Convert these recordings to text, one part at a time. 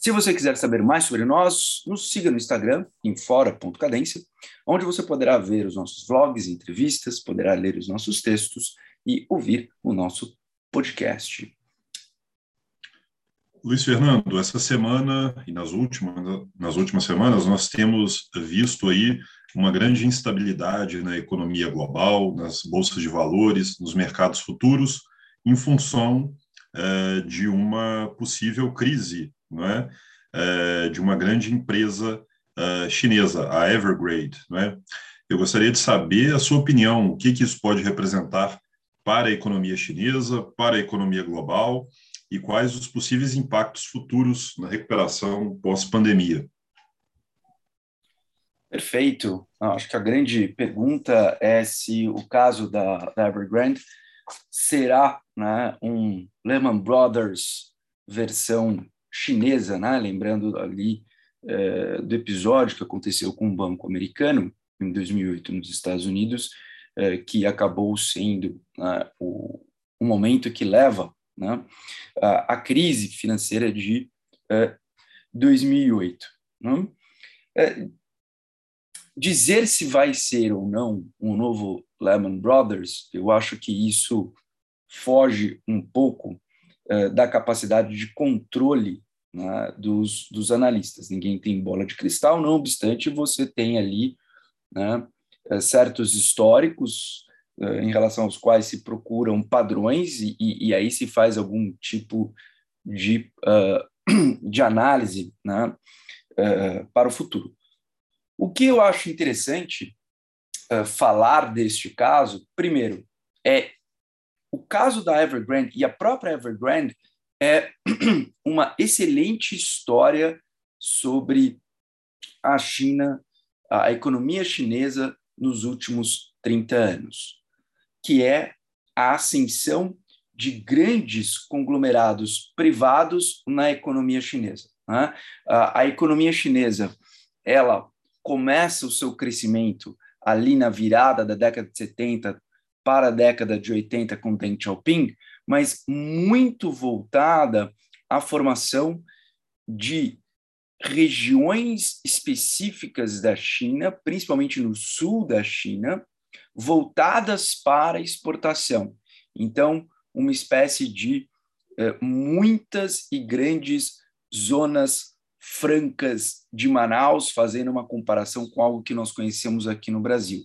Se você quiser saber mais sobre nós, nos siga no Instagram, em fora.cadência, onde você poderá ver os nossos vlogs entrevistas, poderá ler os nossos textos e ouvir o nosso podcast. Luiz Fernando, essa semana e nas últimas, nas últimas semanas nós temos visto aí uma grande instabilidade na economia global, nas bolsas de valores, nos mercados futuros, em função eh, de uma possível crise, não é? Eh, de uma grande empresa eh, chinesa, a Evergrande, é? Eu gostaria de saber a sua opinião, o que, que isso pode representar para a economia chinesa, para a economia global e quais os possíveis impactos futuros na recuperação pós-pandemia. Perfeito. Acho que a grande pergunta é se o caso da, da Evergrande será né, um Lehman Brothers versão chinesa, né? lembrando ali é, do episódio que aconteceu com o banco americano em 2008 nos Estados Unidos, é, que acabou sendo né, o, o, momento que leva né, a, a, crise financeira de 2008. É, né? Dizer se vai ser ou não um novo Lehman Brothers, eu acho que isso foge um pouco da capacidade de controle né, dos, dos analistas. Ninguém tem bola de cristal, não obstante, você tem ali né, eh, certos históricos eh, em relação aos quais se procuram padrões e, e, e aí se faz algum tipo de, uh, de análise né, uh, para o futuro. O que eu acho interessante uh, falar deste caso, primeiro, é o caso da Evergrande e a própria Evergrande é uma excelente história sobre a China, a economia chinesa nos últimos 30 anos, que é a ascensão de grandes conglomerados privados na economia chinesa. Né? A, a economia chinesa ela começa o seu crescimento ali na virada da década de 70 para a década de 80 com Deng Xiaoping, mas muito voltada à formação de regiões específicas da China, principalmente no sul da China, voltadas para exportação. Então, uma espécie de eh, muitas e grandes zonas francas de Manaus, fazendo uma comparação com algo que nós conhecemos aqui no Brasil.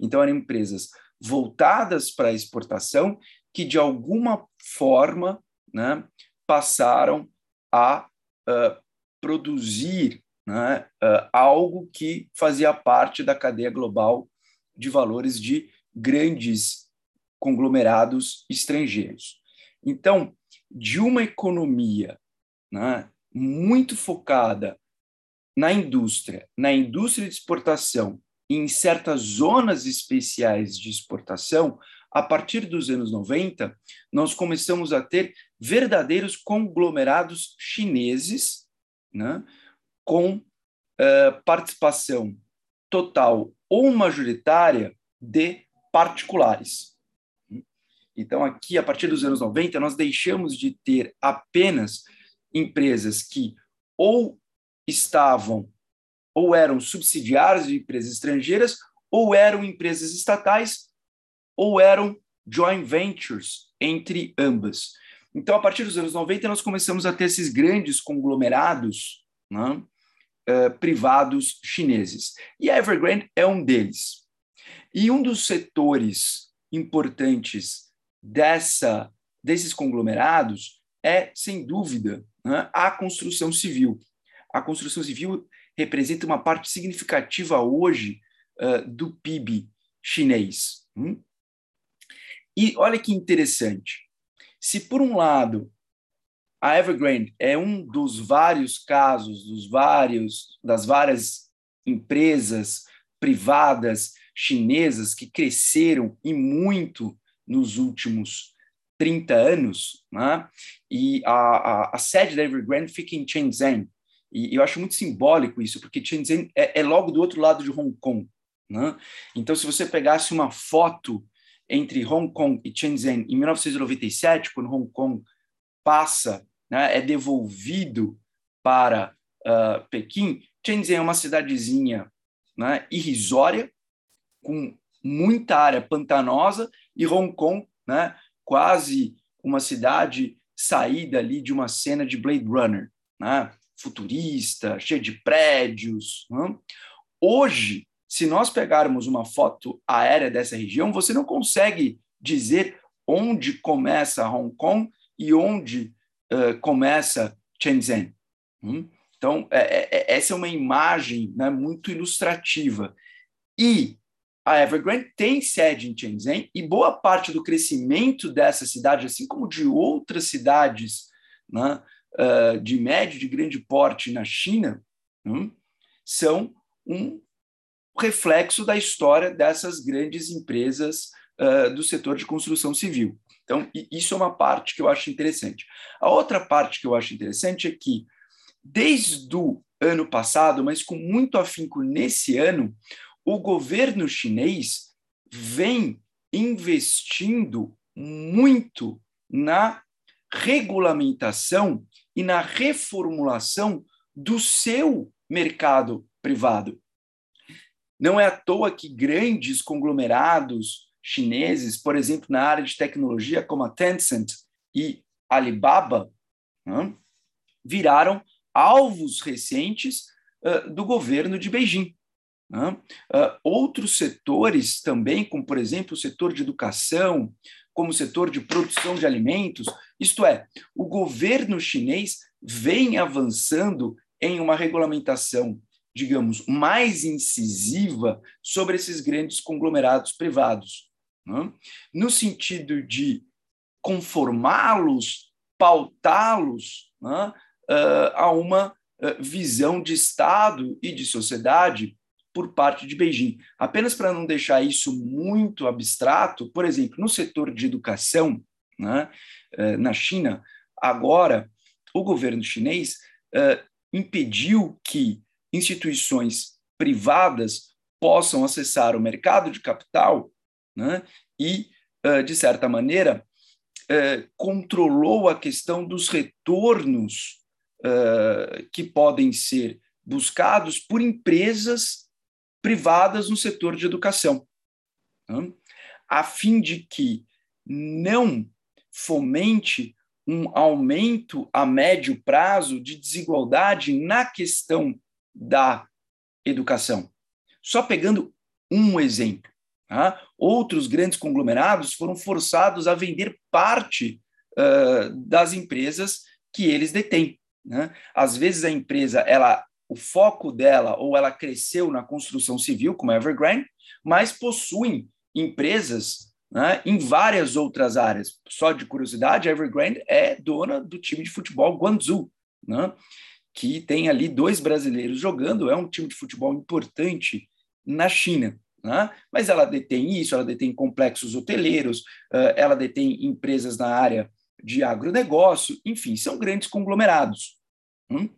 Então, eram empresas voltadas para a exportação que, de alguma forma, né, passaram a uh, produzir né, uh, algo que fazia parte da cadeia global de valores de grandes conglomerados estrangeiros. Então, de uma economia né, muito focada na indústria, na indústria de exportação, em certas zonas especiais de exportação, a partir dos anos 90, nós começamos a ter verdadeiros conglomerados chineses né, com uh, participação total ou majoritária de particulares. Então, aqui, a partir dos anos 90, nós deixamos de ter apenas empresas que ou estavam ou eram subsidiárias de empresas estrangeiras, ou eram empresas estatais, ou eram joint ventures entre ambas. Então, a partir dos anos 90, nós começamos a ter esses grandes conglomerados né, uh, privados chineses. E a Evergrande é um deles. E um dos setores importantes dessa, desses conglomerados é, sem dúvida, né, a construção civil. A construção civil representa uma parte significativa hoje uh, do PIB chinês. Hum? E olha que interessante. Se, por um lado, a Evergrande é um dos vários casos, dos vários, das várias empresas privadas chinesas que cresceram e muito nos últimos 30 anos, né? e a, a, a, sede da Evergrande fica em Shenzhen, e eu acho muito simbólico isso, porque Shenzhen é, é logo do outro lado de Hong Kong. Né? Então, se você pegasse uma foto entre Hong Kong e Shenzhen em 1997, quando Hong Kong passa, né, é devolvido para uh, Pequim, Shenzhen é uma cidadezinha né, irrisória, com muita área pantanosa, e Hong Kong, né, quase uma cidade saída ali de uma cena de Blade Runner, né, futurista, cheia de prédios. Né? Hoje, se nós pegarmos uma foto aérea dessa região, você não consegue dizer onde começa Hong Kong e onde uh, começa Shenzhen. Hum? Então, é, é, é, essa é uma imagem né, muito ilustrativa. E a Evergrande tem sede em Shenzhen e boa parte do crescimento dessa cidade, assim como de outras cidades né, uh, de médio, de grande porte na China, hum, são um reflexo da história dessas grandes empresas uh, do setor de construção civil. Então, isso é uma parte que eu acho interessante. A outra parte que eu acho interessante é que, desde o ano passado, mas com muito afinco nesse ano, o governo chinês vem investindo muito na regulamentação e na reformulação do seu mercado privado. Não é à toa que grandes conglomerados chineses, por exemplo, na área de tecnologia, como a Tencent e Alibaba, né, viraram alvos recentes do governo de Beijing. Né? Outros setores também, como por exemplo o setor de educação, como o setor de produção de alimentos, isto é, o governo chinês vem avançando em uma regulamentação digamos, mais incisiva sobre esses grandes conglomerados privados, né? no sentido de conformá-los, pautá-los né? uh, a uma uh, visão de Estado e de sociedade por parte de Beijing. Apenas para não deixar isso muito abstrato, por exemplo, no setor de educação, né, uh, na China, agora o governo chinês impediu que instituições privadas possam acessar o mercado de capital né, e, de certa maneira, controlou a questão dos retornos que podem ser buscados por empresas privadas no setor de educação, né, a fim de que não fomente um aumento a médio prazo de desigualdade na questão da educação. Só pegando um exemplo. Tá? Outros grandes conglomerados foram forçados a vender parte uh, das empresas que eles detêm. Né? Às vezes a empresa, ela, o foco dela, ou ela cresceu na construção civil, como a Evergrande, mas possuem empresas né, em várias outras áreas. Só de curiosidade, a Evergrande é dona do time de futebol Guangzhou. Né? que tem ali dois brasileiros jogando, é um time de futebol importante na China. Né? Mas ela detém isso, ela detém complexos hoteleiros, ela detém empresas na área de agronegócio, enfim, são grandes conglomerados. Hum?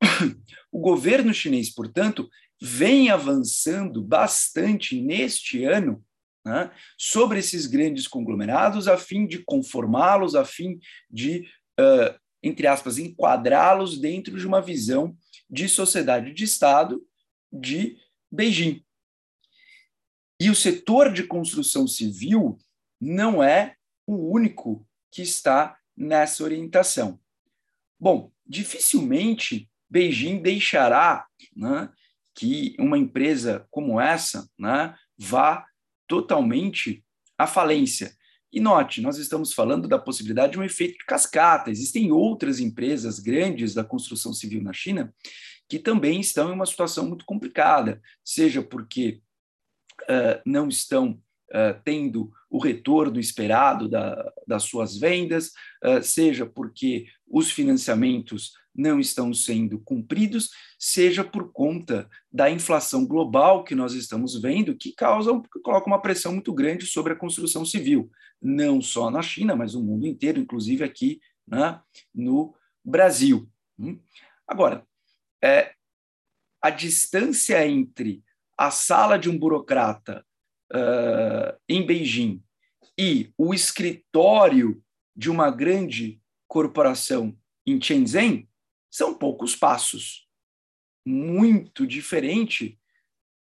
O governo chinês, portanto, vem avançando bastante neste ano né, sobre esses grandes conglomerados, a fim de conformá-los, a fim de uh, entre aspas, enquadrá-los dentro de uma visão de sociedade de Estado de Beijing. E o setor de construção civil não é o único que está nessa orientação. Bom, dificilmente Beijing deixará né, que uma empresa como essa né, vá totalmente à falência. E note, nós estamos falando da possibilidade de um efeito de cascata. Existem outras empresas grandes da construção civil na China que também estão em uma situação muito complicada, seja porque uh, não estão uh, tendo o retorno esperado da, das suas vendas, uh, seja porque os financiamentos não estão sendo cumpridos, seja por conta da inflação global que nós estamos vendo, que causa, coloca uma pressão muito grande sobre a construção civil, não só na China, mas no mundo inteiro, inclusive aqui né, no Brasil. Hum? Agora, é, a distância entre a sala de um burocrata uh, em Beijing e o escritório de uma grande corporação em Shenzhen são poucos passos, muito diferente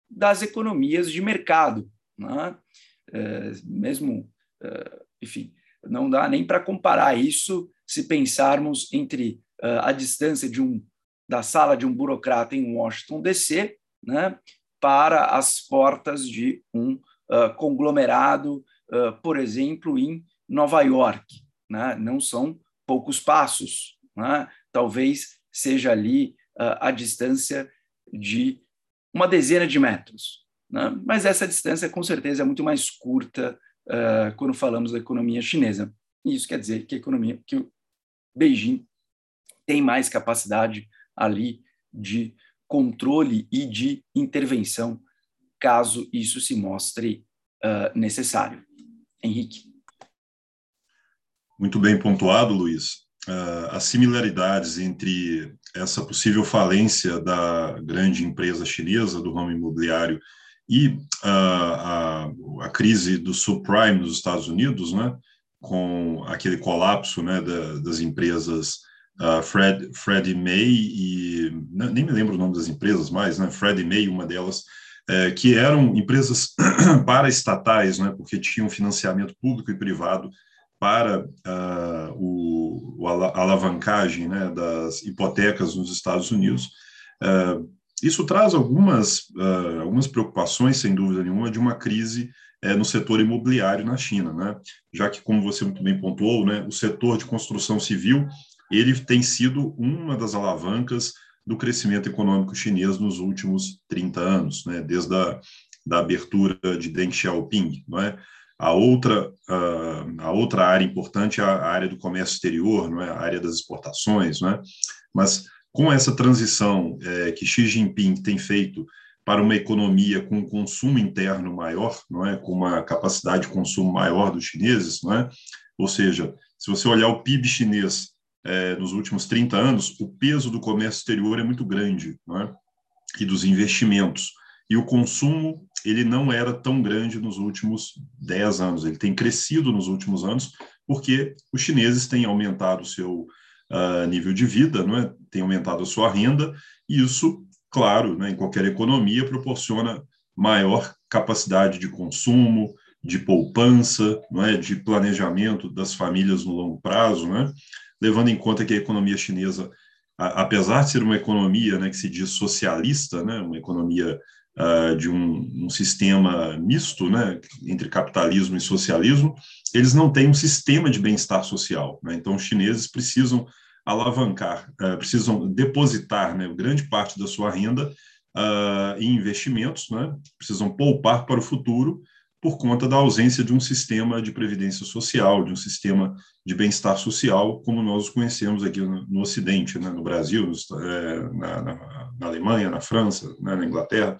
das economias de mercado. Né? É, mesmo, é, enfim, não dá nem para comparar isso se pensarmos entre uh, a distância de um da sala de um burocrata em Washington DC, né, para as portas de um uh, conglomerado, uh, por exemplo, em Nova York. Né? Não são poucos passos. Né? Talvez seja ali a distância de uma dezena de metros. Né? Mas essa distância, com certeza, é muito mais curta quando falamos da economia chinesa. E isso quer dizer que a economia, que o Beijing tem mais capacidade ali de controle e de intervenção, caso isso se mostre uh, necessário. Henrique. Muito bem pontuado, Luiz. Uh, as similaridades entre essa possível falência da grande empresa chinesa do ramo imobiliário e uh, a, a, crise do subprime nos Estados Unidos, né, com aquele colapso né, da, das empresas uh, Fred, Freddie May e nem me lembro o nome das empresas mais, né, Freddie May, uma delas, é, que eram empresas paraestatais, né, porque tinham financiamento público e privado para uh, o, a alavancagem né, das hipotecas nos Estados Unidos. Uh, isso traz algumas, uh, algumas preocupações, sem dúvida nenhuma, de uma crise é, no setor imobiliário na China, né? Já que, como você muito bem pontuou, né, o setor de construção civil ele tem sido uma das alavancas do crescimento econômico chinês nos últimos 30 anos, né? Desde a da abertura de Deng Xiaoping, não é? A outra, a outra área importante é a área do comércio exterior, não é? a área das exportações. Não é? Mas com essa transição é, que Xi Jinping tem feito para uma economia com consumo interno maior, não é, com uma capacidade de consumo maior dos chineses, não é? Ou seja, se você olhar o PIB chinês é, nos últimos 30 anos, o peso do comércio exterior é muito grande, não é? E dos investimentos. E o consumo, ele não era tão grande nos últimos 10 anos, ele tem crescido nos últimos anos, porque os chineses têm aumentado o seu uh, nível de vida, não é? Tem aumentado a sua renda, e isso claro, né, em qualquer economia, proporciona maior capacidade de consumo, de poupança, não é, de planejamento das famílias no longo prazo, né, levando em conta que a economia chinesa, a, apesar de ser uma economia né, que se diz socialista, né, uma economia uh, de um, um, sistema misto né, entre capitalismo e socialismo, eles não têm um sistema de bem-estar social. Né, então, os chineses precisam alavancar, uh, precisam depositar né, grande parte da sua renda uh, em investimentos, né, precisam poupar para o futuro por conta da ausência de um sistema de previdência social, de um sistema de bem-estar social, como nós conhecemos aqui no, no Ocidente, né, no Brasil, é, na, na, na, Alemanha, na França, né, na Inglaterra.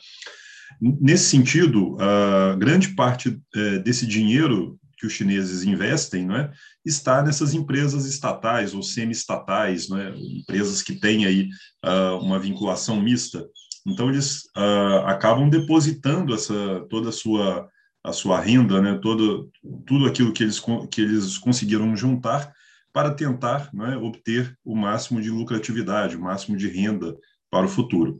Nesse sentido, a grande parte é, desse dinheiro que os chineses investem, não é, está nessas empresas estatais ou semi-estatais, não é, empresas que têm aí uh, uma vinculação mista. Então eles uh, acabam depositando essa toda a sua a sua renda, né, todo tudo aquilo que eles que eles conseguiram juntar para tentar é, obter o máximo de lucratividade, o máximo de renda para o futuro.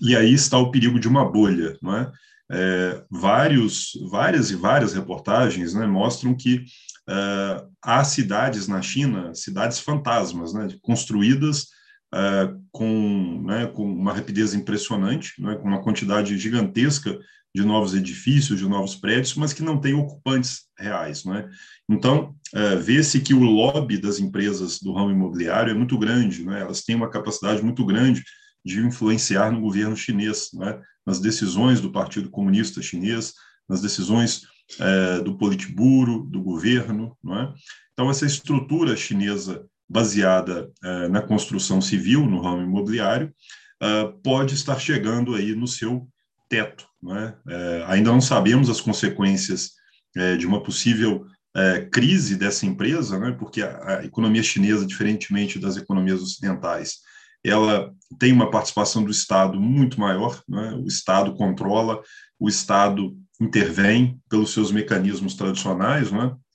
E aí está o perigo de uma bolha, é? é, vários, várias e várias reportagens né, mostram que é, há cidades na China, cidades fantasmas, né, construídas é, com, né, com uma rapidez impressionante, né, com uma quantidade gigantesca de novos edifícios, de novos prédios, mas que não têm ocupantes reais. Né? Então, é, vê-se que o lobby das empresas do ramo imobiliário é muito grande, né? elas têm uma capacidade muito grande de influenciar no governo chinês, né? nas decisões do Partido Comunista Chinês, nas decisões é, do Politburo, do governo. Não é? Então, essa estrutura chinesa baseada é, na construção civil, no ramo imobiliário, é, pode estar chegando aí no seu teto. É? é ainda não sabemos as consequências é, de uma possível é, crise dessa empresa, né, porque a, a, economia chinesa, diferentemente das economias ocidentais, ela tem uma participação do Estado muito maior, né, o Estado controla, o Estado intervém pelos seus mecanismos tradicionais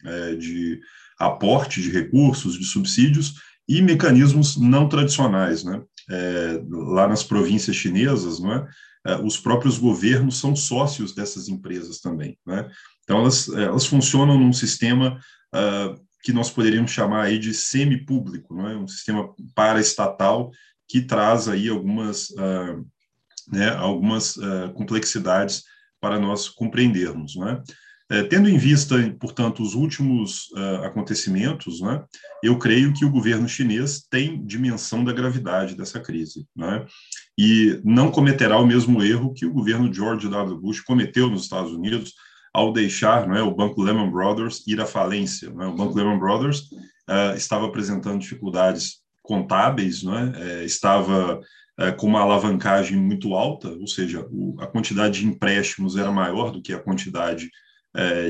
é, de aporte de recursos, de subsídios, e mecanismos não tradicionais. Né, é, lá nas províncias chinesas, é, os próprios governos são sócios dessas empresas também. Né? Então, elas, elas funcionam num sistema uh, que nós poderíamos chamar aí de semi-público, não é? um sistema paraestatal que traz aí algumas, uh, né, algumas uh, complexidades para nós compreendermos. Não é? É, tendo em vista, portanto, os últimos uh, acontecimentos, né, eu creio que o governo chinês tem dimensão da gravidade dessa crise, né, e não cometerá o mesmo erro que o governo George W. Bush cometeu nos Estados Unidos ao deixar né, o Banco Lehman Brothers ir à falência. Né? O Banco Lehman Brothers uh, estava apresentando dificuldades contábeis, estava com uma alavancagem muito alta, ou seja, a quantidade de empréstimos era maior do que a quantidade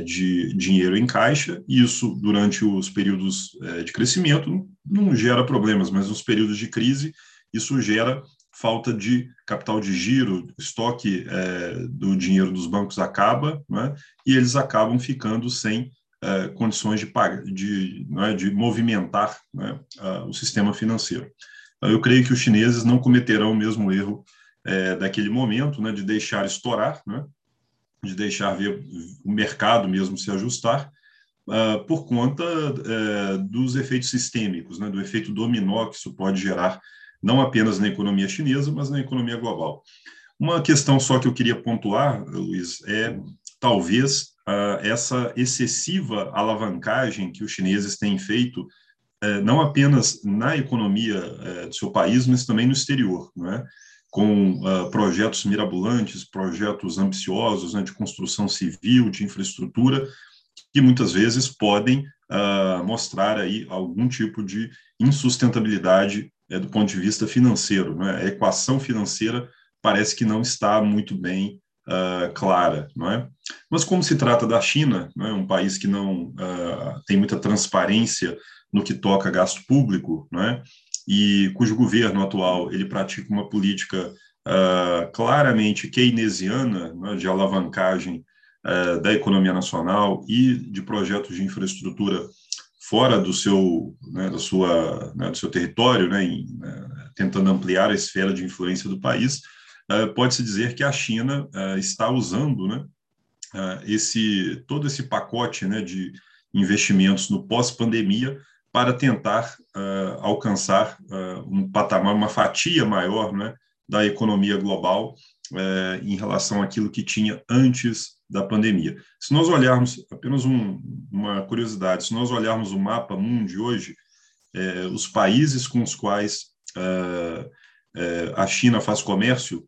de dinheiro em caixa. Isso, durante os períodos de crescimento, não gera problemas, mas nos períodos de crise, isso gera falta de capital de giro, estoque é, do dinheiro dos bancos acaba, né, e eles acabam ficando sem é, condições de, de, é, de movimentar né, o sistema financeiro. Então, eu creio que os chineses não cometerão o mesmo erro é, daquele momento, né, de deixar estourar, né, de deixar ver o mercado mesmo se ajustar, uh, por conta uh, dos efeitos sistêmicos, né, do efeito dominó que isso pode gerar não apenas na economia chinesa, mas na economia global. Uma questão só que eu queria pontuar, Luiz, é talvez uh, essa excessiva alavancagem que os chineses têm feito, uh, não apenas na economia uh, do seu país, mas também no exterior, não é? Com ah, projetos mirabolantes, projetos ambiciosos né, de construção civil, de infraestrutura, que muitas vezes podem ah, mostrar aí algum tipo de insustentabilidade é, do ponto de vista financeiro. Né? A equação financeira parece que não está muito bem uh, clara. Não é? Mas como se trata da China, é? um país que não uh, tem muita transparência no que toca a gasto público, não é? E cujo governo atual ele pratica uma política uh, claramente keynesiana é? de alavancagem da economia nacional e de projetos de infraestrutura fora do seu, né, da sua, né, do seu território, né, em, né, tentando ampliar a esfera de influência do país, uh, pode-se dizer que a China uh, está usando né, uh, esse, todo esse pacote né, de investimentos no pós-pandemia para tentar alcançar um patamar, uma fatia maior né, da economia global em relação àquilo que tinha antes da pandemia. Se nós olharmos, apenas um, uma curiosidade, se nós olharmos o mapa mundo hoje, os países com os quais a China faz comércio,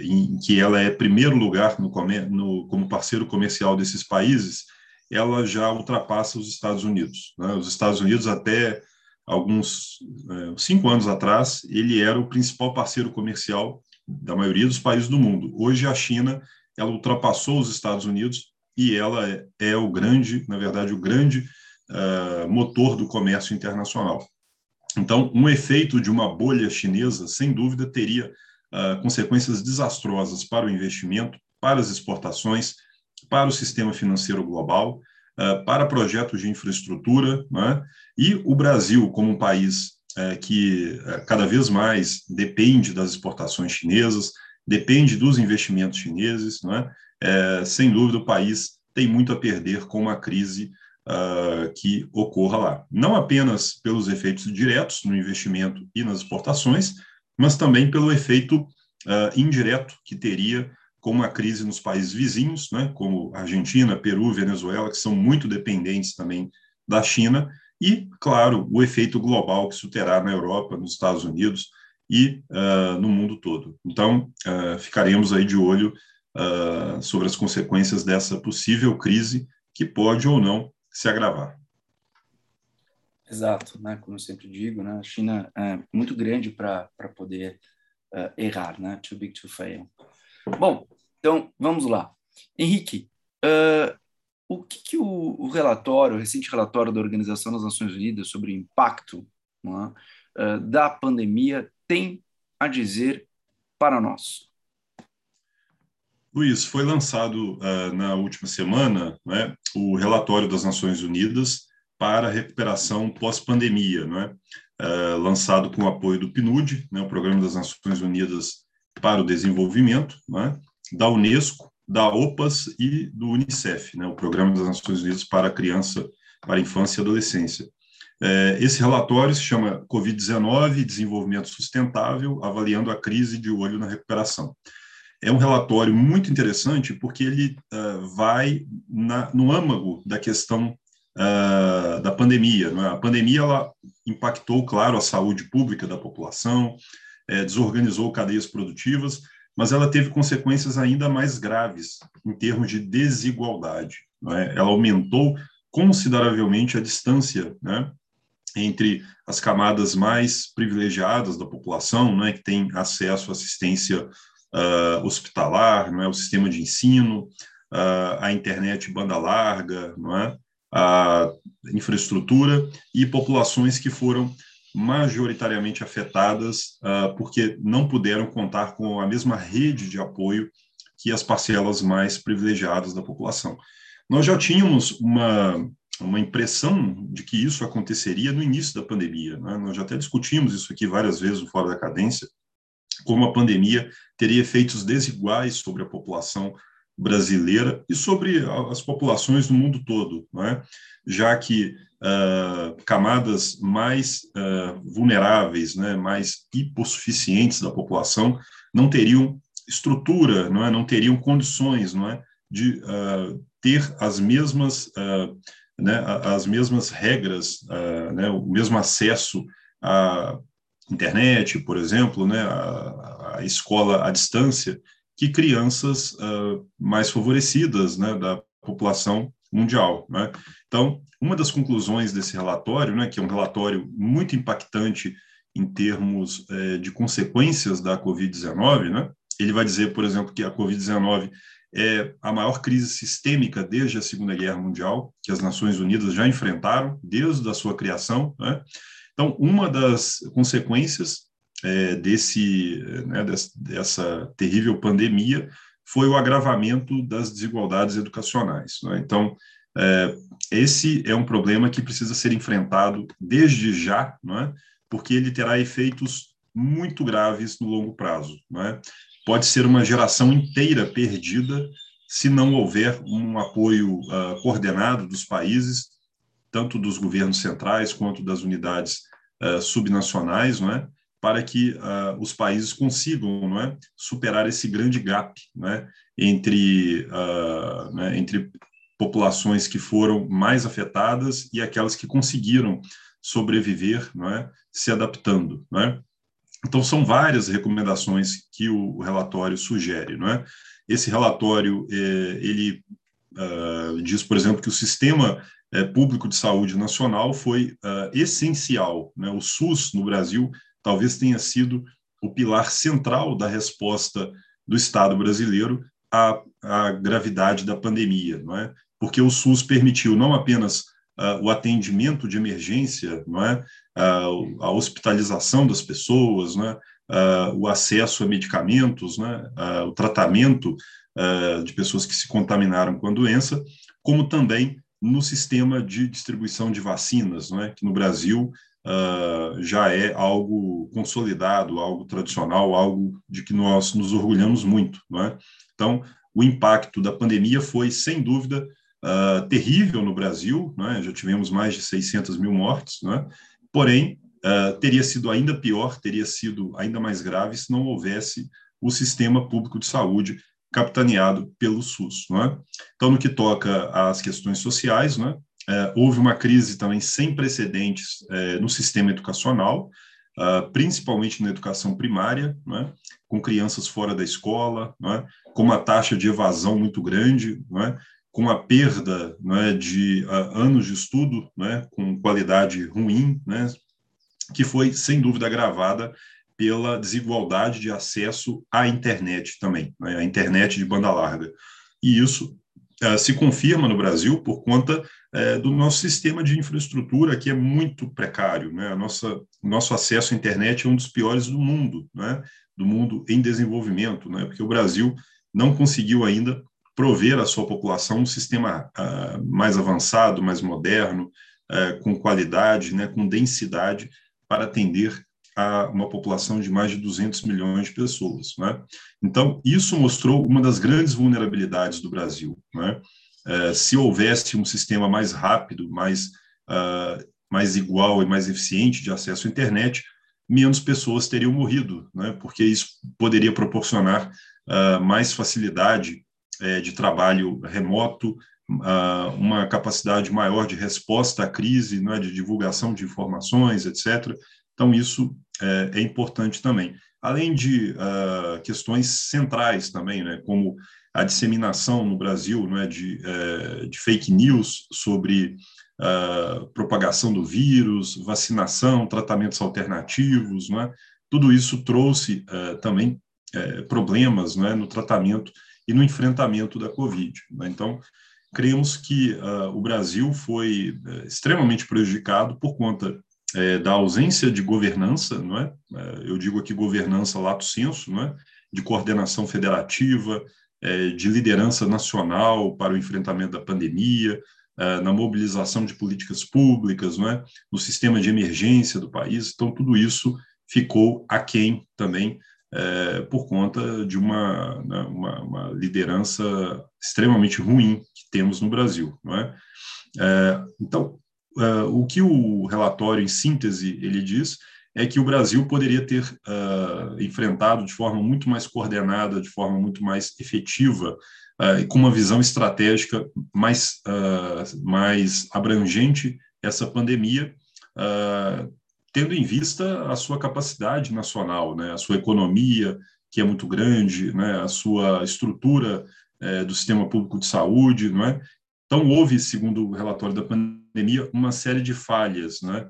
em que ela é primeiro lugar no, no, como parceiro comercial desses países, ela já ultrapassa os Estados Unidos. Né? Os Estados Unidos, até alguns é, cinco anos atrás, ele era o principal parceiro comercial da maioria dos países do mundo. Hoje, a China ela ultrapassou os Estados Unidos e ela é, é o grande, na verdade, o grande uh, motor do comércio internacional. Então, um efeito de uma bolha chinesa, sem dúvida, teria uh, consequências desastrosas para o investimento, para as exportações, para o sistema financeiro global, uh, para projetos de infraestrutura, né? e o Brasil, como um país que cada vez mais depende das exportações chinesas, depende dos investimentos chineses, não é? é sem dúvida, o país tem muito a perder com uma crise uh, que ocorra lá. Não apenas pelos efeitos diretos no investimento e nas exportações, mas também pelo efeito uh, indireto que teria com uma crise nos países vizinhos, né, como Argentina, Peru, Venezuela, que são muito dependentes também da China, e, claro, o efeito global que isso terá na Europa, nos Estados Unidos, e uh, no mundo todo. Então, uh, ficaremos aí de olho uh, sobre as consequências dessa possível crise que pode ou não se agravar. Exato, né? Como eu sempre digo, né? A China é muito grande para poder errar, né? Too big to fail. Bom, então vamos lá. Henrique, uh, o que, que o, o, relatório, o recente relatório da Organização das Nações Unidas sobre o impacto é, uh, da pandemia tem a dizer para nós? Luiz, foi lançado uh, na última semana né, o relatório das Nações Unidas para a recuperação pós-pandemia, né, uh, lançado com o apoio do PNUD, né, o Programa das Nações Unidas para o Desenvolvimento, né, da Unesco, da OPAS e do UNICEF, né, o Programa das Nações Unidas para a Criança, para a Infância e Adolescência. É, esse relatório se chama Covid-19 Desenvolvimento Sustentável, avaliando a crise de olho na recuperação. É um relatório muito interessante porque ele uh, vai na, no âmago da questão uh, da pandemia. É? A pandemia ela impactou, claro, a saúde pública da população, desorganizou cadeias produtivas, mas ela teve consequências ainda mais graves em termos de desigualdade. É? Ela aumentou consideravelmente a distância né, entre as camadas mais privilegiadas da população, né, que tem acesso à assistência uh, hospitalar, não é, o sistema de ensino, uh, a internet banda larga, não é, a infraestrutura e populações que foram majoritariamente afetadas uh, porque não puderam contar com a mesma rede de apoio que as parcelas mais privilegiadas da população. Nós já tínhamos uma uma impressão de que isso aconteceria no início da pandemia. Né? Nós já até discutimos isso aqui várias vezes no Fora da Cadência, como a pandemia teria efeitos desiguais sobre a população brasileira e sobre as populações do mundo todo, é? já que uh, camadas mais uh, vulneráveis, né, mais hipossuficientes da população não teriam estrutura, não, é? não teriam condições não é? de uh, ter as mesmas né, as mesmas regras, né, o mesmo acesso à internet, por exemplo, né, a, a escola à distância, que crianças mais favorecidas né, da população mundial. Né? Então, uma das conclusões desse relatório, né, que é um relatório muito impactante em termos eh, de consequências da Covid-19, né, ele vai dizer, por exemplo, que a Covid-19 é a maior crise sistêmica desde a Segunda Guerra Mundial, que as Nações Unidas já enfrentaram desde a sua criação. Né? Então, uma das consequências é, desse, né, dessa, terrível pandemia foi o agravamento das desigualdades educacionais. Né? Então, é, esse é um problema que precisa ser enfrentado desde já, é? porque ele terá efeitos muito graves no longo prazo. É? pode ser uma geração inteira perdida se não houver um apoio uh, coordenado dos países, tanto dos governos centrais quanto das unidades uh, subnacionais, não é? Para que uh, os países consigam não é? superar esse grande gap não é? entre, né? entre populações que foram mais afetadas e aquelas que conseguiram sobreviver, não é? se adaptando. Não é? Então, são várias recomendações que o relatório sugere. Não é? Esse relatório é, ele uh, diz, por exemplo, que o sistema é, público de saúde nacional foi uh, essencial. Né? O SUS no Brasil talvez tenha sido o pilar central da resposta do Estado brasileiro à, à gravidade da pandemia, não é? Porque o SUS permitiu não apenas uh, o atendimento de emergência, não é? uh, a hospitalização das pessoas, né, uh, o acesso a medicamentos, né, o tratamento de pessoas que se contaminaram com a doença, como também no sistema de distribuição de vacinas, né, que no Brasil já é algo consolidado, algo tradicional, algo de que nós nos orgulhamos muito. É? Então, o impacto da pandemia foi, sem dúvida, Uh, terrível no Brasil, né? já tivemos mais de 600 mil mortes, né? Porém, uh, teria sido ainda pior, teria sido ainda mais grave se não houvesse o sistema público de saúde capitaneado pelo SUS. Não é? Então, no que toca às questões sociais, não é? Uh, houve uma crise também sem precedentes uh, no sistema educacional, uh, principalmente na educação primária, né, com crianças fora da escola, né, com uma taxa de evasão muito grande, né, com a perda né, de uh, anos de estudo, com qualidade ruim, né, que foi, sem dúvida, agravada pela desigualdade de acesso à internet também, a internet de banda larga. E isso se confirma no Brasil por conta uh, do nosso sistema de infraestrutura, que é muito precário. Né? A nossa, nosso acesso à internet é um dos piores do mundo, né? do mundo em desenvolvimento, né? porque o Brasil não conseguiu ainda prover à sua população um sistema uh, mais avançado, mais moderno, com qualidade, né? com densidade, para atender a uma população de mais de 200 milhões de pessoas. Né? Então, isso mostrou uma das grandes vulnerabilidades do Brasil. Né? É, se houvesse um sistema mais rápido, mais, uh, mais igual e mais eficiente de acesso à internet, menos pessoas teriam morrido, né? porque isso poderia proporcionar uh, mais facilidade uh, de trabalho remoto, uma capacidade maior de resposta à crise, né? de divulgação de informações, etc. Então, isso é, é importante também. Além de uh, questões centrais também, né, como a disseminação no Brasil né, de, uh, de fake news sobre uh, propagação do vírus, vacinação, tratamentos alternativos, né, tudo isso trouxe uh, também problemas né, no tratamento e no enfrentamento da Covid. Né? Então, cremos que o Brasil foi extremamente prejudicado por conta é, da ausência de governança, não é? é? Eu digo aqui governança lato senso, não é? De coordenação federativa, é, de liderança nacional para o enfrentamento da pandemia, é, na mobilização de políticas públicas, não é? No sistema de emergência do país. Então, tudo isso ficou aquém também é, por conta de uma, né, uma, uma, liderança extremamente ruim que temos no Brasil, não é? é então, uh, o que o relatório, em síntese, ele diz é que o Brasil poderia ter uh, enfrentado de forma muito mais coordenada, de forma muito mais efetiva, uh, com uma visão estratégica mais, mais abrangente essa pandemia, tendo em vista a sua capacidade nacional, né, a sua economia, que é muito grande, né, a sua estrutura eh, do sistema público de saúde, não é? Então, houve, segundo o relatório da pandemia, uma série de falhas, né,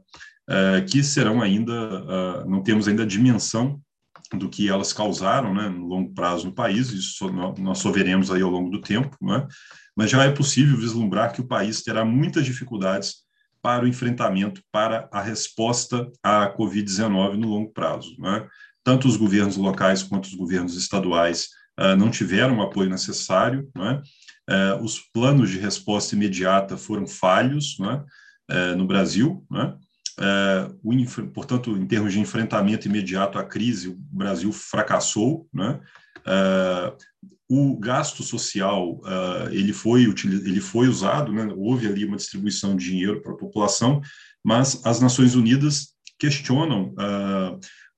uh, que serão ainda, uh, não temos ainda a dimensão do que elas causaram, né, no longo prazo no país, isso nós só veremos aí ao longo do tempo, né, mas já é possível vislumbrar que o país terá muitas dificuldades para o enfrentamento, para a resposta à Covid-19 no longo prazo. Né? Tanto os governos locais quanto os governos estaduais uh, não tiveram o apoio necessário, né? Uh, os planos de resposta imediata foram falhos né? uh, no Brasil, né? o, portanto, em termos de enfrentamento imediato à crise, o Brasil fracassou, né? o gasto social ele foi ele foi usado, né? houve ali uma distribuição de dinheiro para a população, mas as Nações Unidas questionam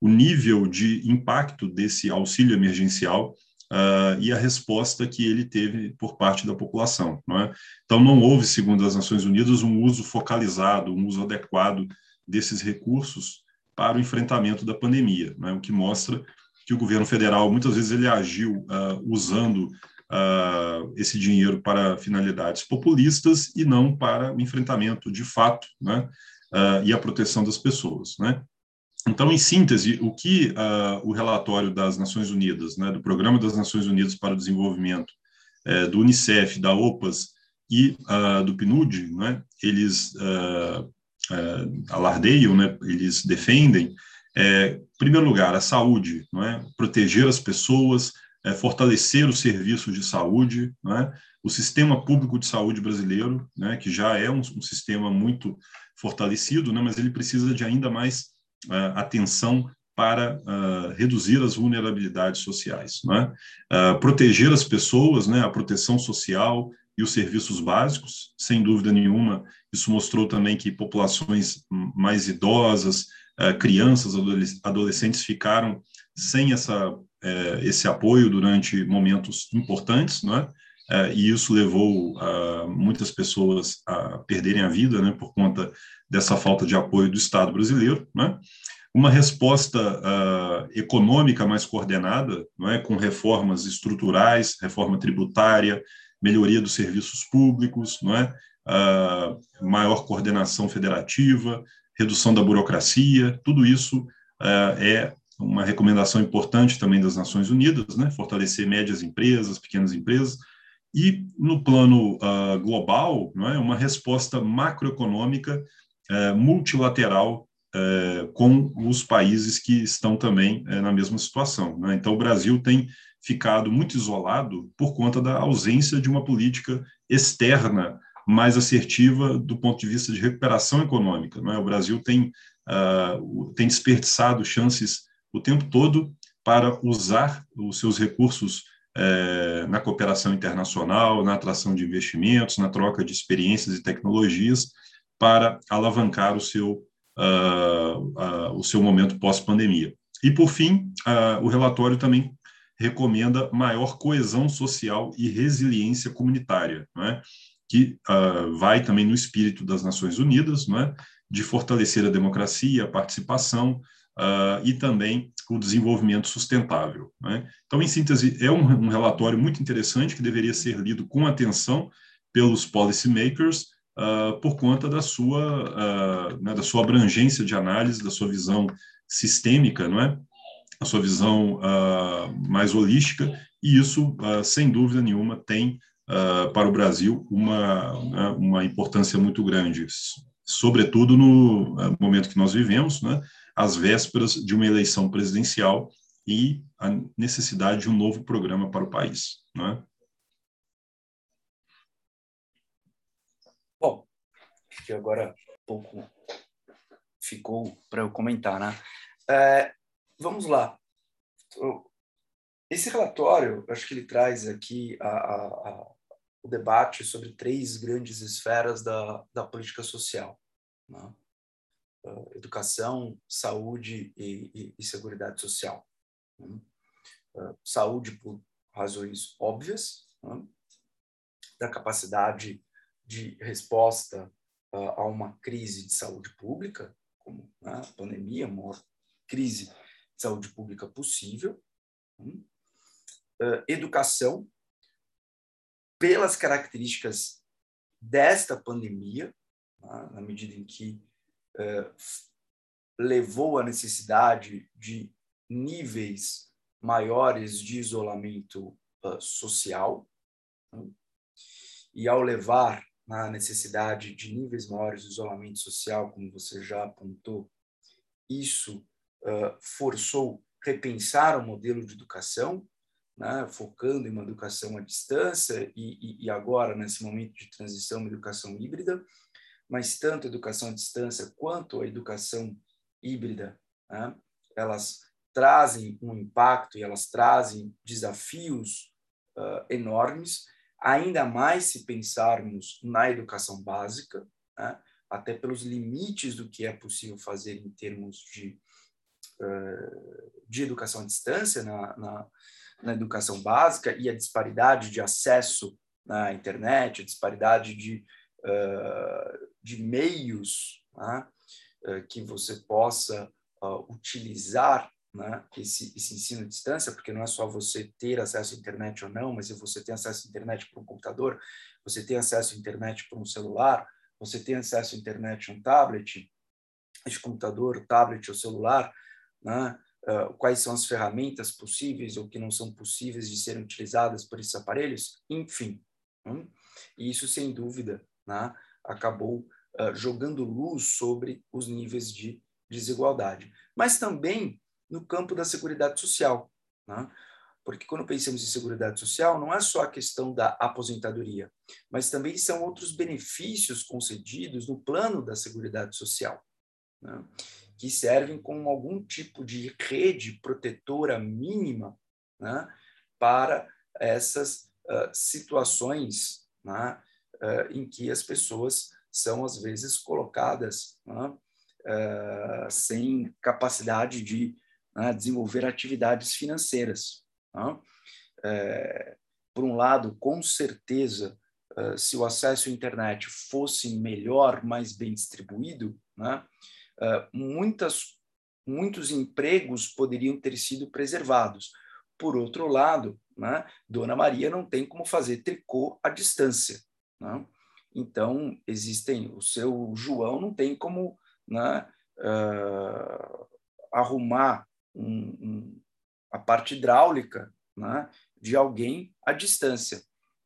o nível de impacto desse auxílio emergencial uh, e a resposta que ele teve por parte da população. Não é? Então, não houve, segundo as Nações Unidas, um uso focalizado, um uso adequado desses recursos para o enfrentamento da pandemia, é? o que mostra que o governo federal, muitas vezes, ele agiu uh, usando Uh, esse dinheiro para finalidades populistas e não para o enfrentamento de fato né, uh, e a proteção das pessoas. Né? Então, em síntese, o que uh, o relatório das Nações Unidas, né, do Programa das Nações Unidas para o Desenvolvimento, é, do Unicef, da OPAS e uh, do PNUD, né, eles uh, alardeiam, né, eles defendem, é, em primeiro lugar, a saúde, não é? proteger as pessoas, é, fortalecer os serviços de saúde, não é? o sistema público de saúde brasileiro, né, que já é um, um sistema muito fortalecido, né, mas ele precisa de ainda mais atenção para uh, reduzir as vulnerabilidades sociais, né? uh, proteger as pessoas, né? A proteção social e os serviços básicos, sem dúvida nenhuma, isso mostrou também que populações mais idosas, uh, crianças, adolescentes ficaram sem essa eh, esse apoio durante momentos importantes, né? E isso levou muitas pessoas a perderem a vida, né? Por conta dessa falta de apoio do Estado brasileiro, né? uma resposta uh, econômica mais coordenada, não é, com reformas estruturais, reforma tributária, melhoria dos serviços públicos, não é, uh, maior coordenação federativa, redução da burocracia, tudo isso uh, é uma recomendação importante também das Nações Unidas, né, fortalecer médias empresas, pequenas empresas, e no plano global, não é, uma resposta macroeconômica multilateral é, com os países que estão também é, na mesma situação. Né? Então, o Brasil tem ficado muito isolado por conta da ausência de uma política externa mais assertiva do ponto de vista de recuperação econômica. Não é? O Brasil tem, uh, tem desperdiçado chances o tempo todo para usar os seus recursos é, na cooperação internacional, na atração de investimentos, na troca de experiências e tecnologias para alavancar o seu uh, uh, o seu momento pós-pandemia. E, por fim, uh, o relatório também recomenda maior coesão social e resiliência comunitária, é? que vai também no espírito das Nações Unidas, é? de fortalecer a democracia, a participação e também o desenvolvimento sustentável. É? Então, em síntese, é um, um relatório muito interessante que deveria ser lido com atenção pelos policymakers, uh, por conta da sua, uh, né, da sua abrangência de análise, da sua visão sistêmica, não é? a sua visão uh, mais holística, e isso, sem dúvida nenhuma, tem para o Brasil uma, né, uma importância muito grande, sobretudo no momento que nós vivemos, né, às vésperas de uma eleição presidencial e a necessidade de um novo programa para o país. Né? que agora pouco ficou para eu comentar, né? É, vamos lá. Esse relatório, acho que ele traz aqui a, a, a, o debate sobre três grandes esferas da, da política social: né? Uh, educação, saúde e, e, e seguridade social. Né? Uh, saúde por razões óbvias, né? da capacidade de resposta a uma crise de saúde pública, como né, a pandemia, a maior crise de saúde pública possível. Uh, educação, pelas características desta pandemia, né, na medida em que uh, levou à necessidade de níveis maiores de isolamento uh, social, né, e ao levar na necessidade de níveis maiores de isolamento social, como você já apontou, isso uh, forçou repensar o modelo de educação, né, focando em uma educação à distância e, e, e, agora, nesse momento de transição, uma educação híbrida, mas tanto a educação à distância quanto a educação híbrida, né, elas trazem um impacto e elas trazem desafios uh, enormes, ainda mais se pensarmos na educação básica, né? até pelos limites do que é possível fazer em termos de, uh, de educação à distância na, na, na, educação básica e a disparidade de acesso na internet, a disparidade de, uh, de meios né? uh, que você possa utilizar né, esse, esse ensino à distância, porque não é só você ter acesso à internet ou não, mas é você ter acesso à internet por um computador, você tem acesso à internet por um celular, você tem acesso à internet um tablet, de computador, tablet ou celular, né, uh, quais são as ferramentas possíveis ou que não são possíveis de serem utilizadas por esses aparelhos, enfim. Hum? E isso, sem dúvida, né, acabou uh, jogando luz sobre os níveis de desigualdade. Mas também no campo da seguridade social. Né? Porque quando pensamos em seguridade social, não é só a questão da aposentadoria, mas também são outros benefícios concedidos no plano da seguridade social, né? que servem como algum tipo de rede protetora mínima né? para essas uh, situações né? Uh, em que as pessoas são, às vezes, colocadas uh, sem capacidade de né, desenvolver atividades financeiras. É, por um lado, com certeza, uh, se o acesso à internet fosse melhor, mais bem distribuído, uh, muitas muitos empregos poderiam ter sido preservados. Por outro lado, né, Dona Maria não tem como fazer tricô à distância. Né? Então, existem, o seu João não tem como né, uh, arrumar um, um, a parte hidráulica né, de alguém à distância.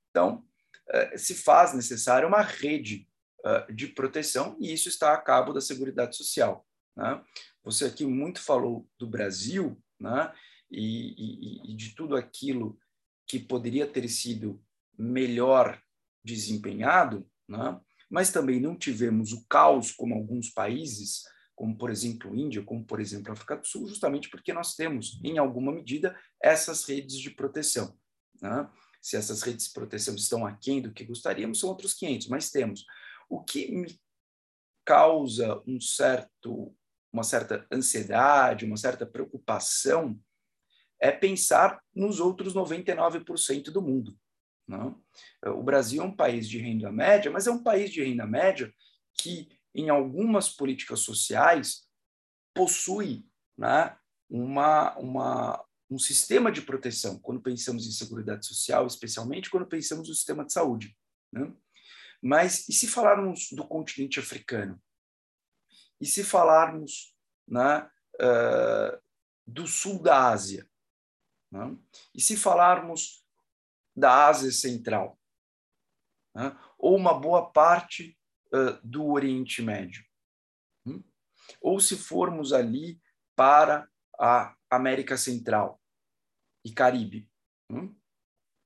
Então, uh, se faz necessária uma rede uh, de proteção e isso está a cabo da Seguridade Social. Né? Você aqui muito falou do Brasil né, e, e, e de tudo aquilo que poderia ter sido melhor desempenhado, né? mas também não tivemos o caos como alguns países, como por exemplo Índia, como por exemplo África do Sul, justamente porque nós temos, em alguma medida, essas redes de proteção. Né? Se essas redes de proteção estão aquém do que gostaríamos, são outros 500, mas temos. O que me causa um certo, uma certa ansiedade, uma certa preocupação, é pensar nos outros 99% do mundo. Não? O Brasil é um país de renda média, mas é um país de renda média que, em algumas políticas sociais, possui né, uma, uma, um sistema de proteção, quando pensamos em segurança social, especialmente quando pensamos no sistema de saúde. Né? Mas e se falarmos do continente africano? E se falarmos né, uh, do sul da Ásia? Né? E se falarmos da Ásia Central? Né? Ou uma boa parte uh, do Oriente Médio? Hum? Ou se formos ali para a América Central e Caribe? Hum?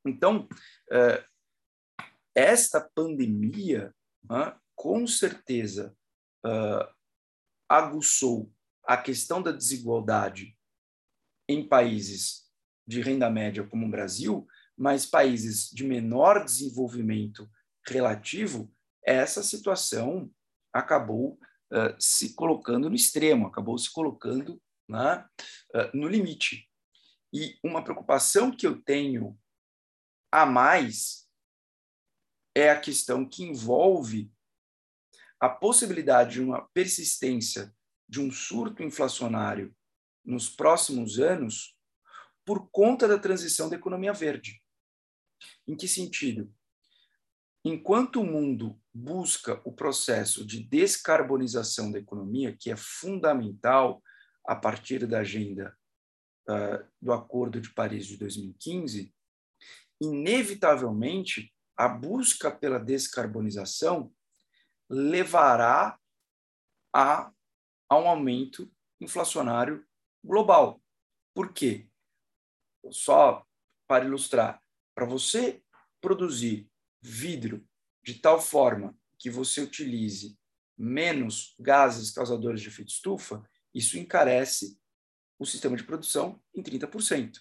Então, uh, esta pandemia, uh, com certeza, aguçou a questão da desigualdade em países de renda média como o Brasil, mas países de menor desenvolvimento relativo, essa situação acabou uh, se colocando no extremo, acabou se colocando né, uh, no limite. E uma preocupação que eu tenho a mais é a questão que envolve a possibilidade de uma persistência de um surto inflacionário nos próximos anos por conta da transição da economia verde. Em que sentido? Enquanto o mundo busca o processo de descarbonização da economia, que é fundamental a partir da agenda uh, do Acordo de Paris de 2015, inevitavelmente a busca pela descarbonização levará a, a um aumento inflacionário global. Por quê? Só para ilustrar, para você produzir vidro de tal forma que você utilize menos gases causadores de efeito estufa, isso encarece o sistema de produção em 30%.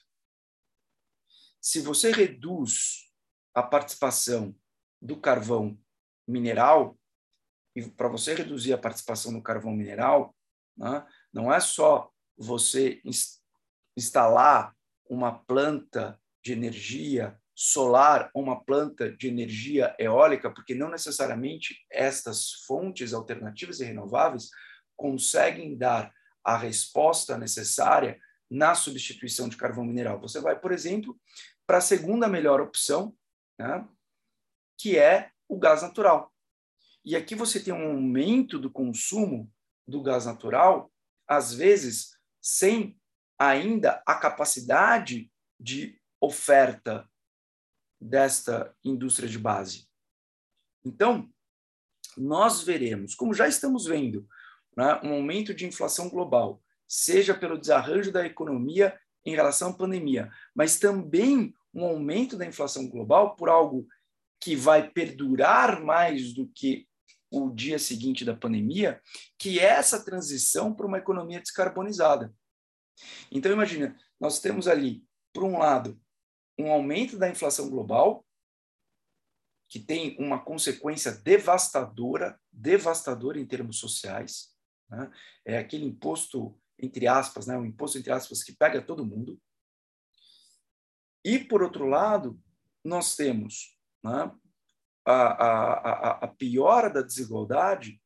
Se você reduz a participação do carvão mineral, e para você reduzir a participação do carvão mineral, né, não é só você instalar uma planta de energia solar ou uma planta de energia eólica, porque não necessariamente estas fontes alternativas e renováveis conseguem dar a resposta necessária na substituição de carvão mineral. Você vai, por exemplo, para a segunda melhor opção, né, que é o gás natural. E aqui você tem um aumento do consumo do gás natural, às vezes sem ainda a capacidade de oferta desta indústria de base. Então, nós veremos, como já estamos vendo, né, um aumento de inflação global, seja pelo desarranjo da economia em relação à pandemia, mas também um aumento da inflação global por algo que vai perdurar mais do que o dia seguinte da pandemia, que é essa transição para uma economia descarbonizada. Então, imagina, nós temos ali, por um lado, um aumento da inflação global, que tem uma consequência devastadora, devastadora em termos sociais. Né? É aquele imposto, entre aspas, né? um imposto, entre aspas, que pega todo mundo. E, por outro lado, nós temos né? a, a, a, a piora da desigualdade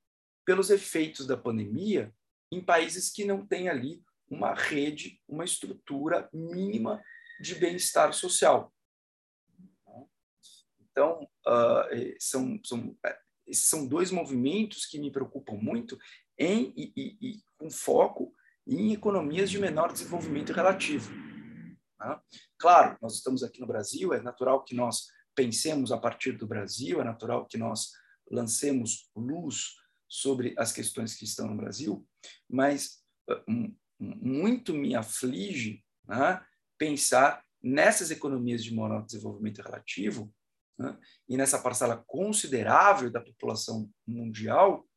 pelos efeitos da pandemia em países que não têm ali uma rede, uma estrutura mínima de bem-estar social. Então, uh, são, são, esses são dois movimentos que me preocupam muito em, e, e, e com foco em economias de menor desenvolvimento relativo. Tá? Claro, nós estamos aqui no Brasil, é natural que nós pensemos a partir do Brasil, é natural que nós lancemos luz sobre as questões que estão no Brasil, mas uh, muito me aflige né, pensar nessas economias de menor desenvolvimento relativo né, e nessa parcela considerável da população mundial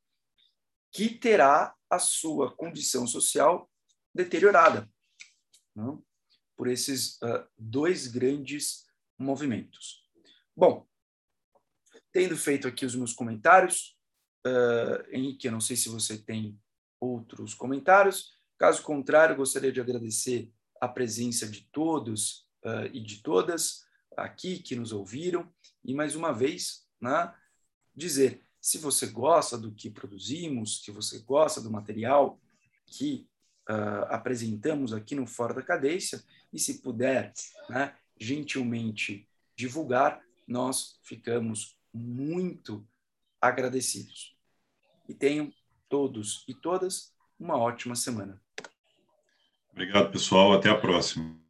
que terá a sua condição social deteriorada né, por esses uh, dois grandes movimentos. Bom, tendo feito aqui os meus comentários, uh, Henrique, eu não sei se você tem outros comentários. Caso contrário, gostaria de agradecer a presença de todos uh, e de todas aqui que nos ouviram e mais uma vez, né, dizer se você gosta do que produzimos, que você gosta do material que uh, apresentamos aqui no Fora da Cadência e se puder, né, gentilmente divulgar, nós ficamos muito agradecidos. E tenham todos e todas uma ótima semana. Obrigado, pessoal. Até a próxima.